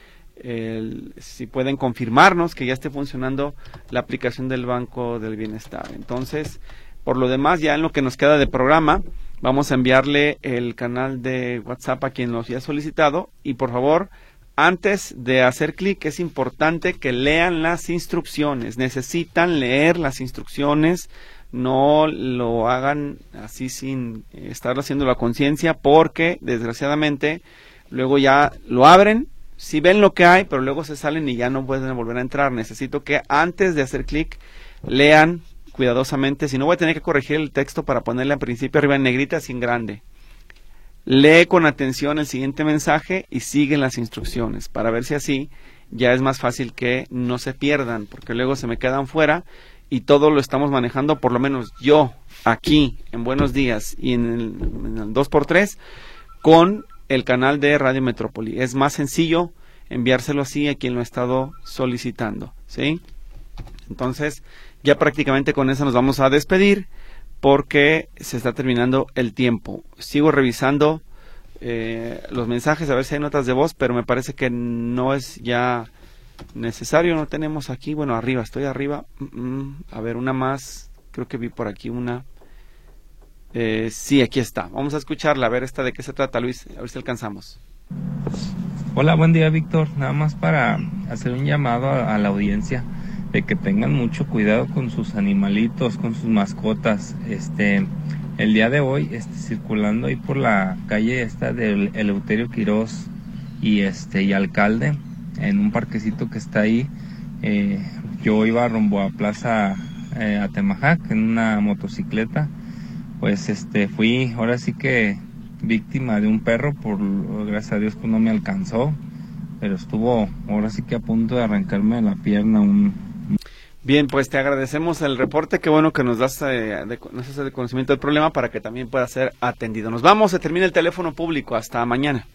si pueden confirmarnos que ya esté funcionando la aplicación del Banco del Bienestar. Entonces, por lo demás, ya en lo que nos queda de programa, vamos a enviarle el canal de WhatsApp a quien los haya solicitado y por favor, antes de hacer clic es importante que lean las instrucciones. Necesitan leer las instrucciones, no lo hagan así sin estar haciendo la conciencia porque desgraciadamente luego ya lo abren, si ven lo que hay, pero luego se salen y ya no pueden volver a entrar. Necesito que antes de hacer clic lean cuidadosamente, si no voy a tener que corregir el texto para ponerle al principio arriba en negrita sin grande. Lee con atención el siguiente mensaje y sigue las instrucciones para ver si así ya es más fácil que no se pierdan, porque luego se me quedan fuera y todo lo estamos manejando, por lo menos yo aquí en Buenos Días y en el, en el 2x3 con el canal de Radio Metrópoli. Es más sencillo enviárselo así a quien lo ha estado solicitando, ¿sí? Entonces, ya prácticamente con eso nos vamos a despedir porque se está terminando el tiempo. Sigo revisando eh, los mensajes a ver si hay notas de voz, pero me parece que no es ya necesario. No tenemos aquí, bueno, arriba, estoy arriba. Mm, mm, a ver, una más. Creo que vi por aquí una. Eh, sí, aquí está. Vamos a escucharla, a ver esta de qué se trata, Luis. A ver si alcanzamos. Hola, buen día, Víctor. Nada más para hacer un llamado a, a la audiencia de que tengan mucho cuidado con sus animalitos, con sus mascotas. Este, el día de hoy, este, circulando ahí por la calle esta del Eleuterio Quirós y este y alcalde, en un parquecito que está ahí, eh, yo iba rumbo a Plaza eh, Atemajac en una motocicleta. Pues este fui, ahora sí que víctima de un perro, por gracias a Dios pues no me alcanzó, pero estuvo ahora sí que a punto de arrancarme la pierna un, Bien, pues te agradecemos el reporte. Qué bueno que nos das eh, de, nos hace de conocimiento del problema para que también pueda ser atendido. Nos vamos, se termina el teléfono público. Hasta mañana.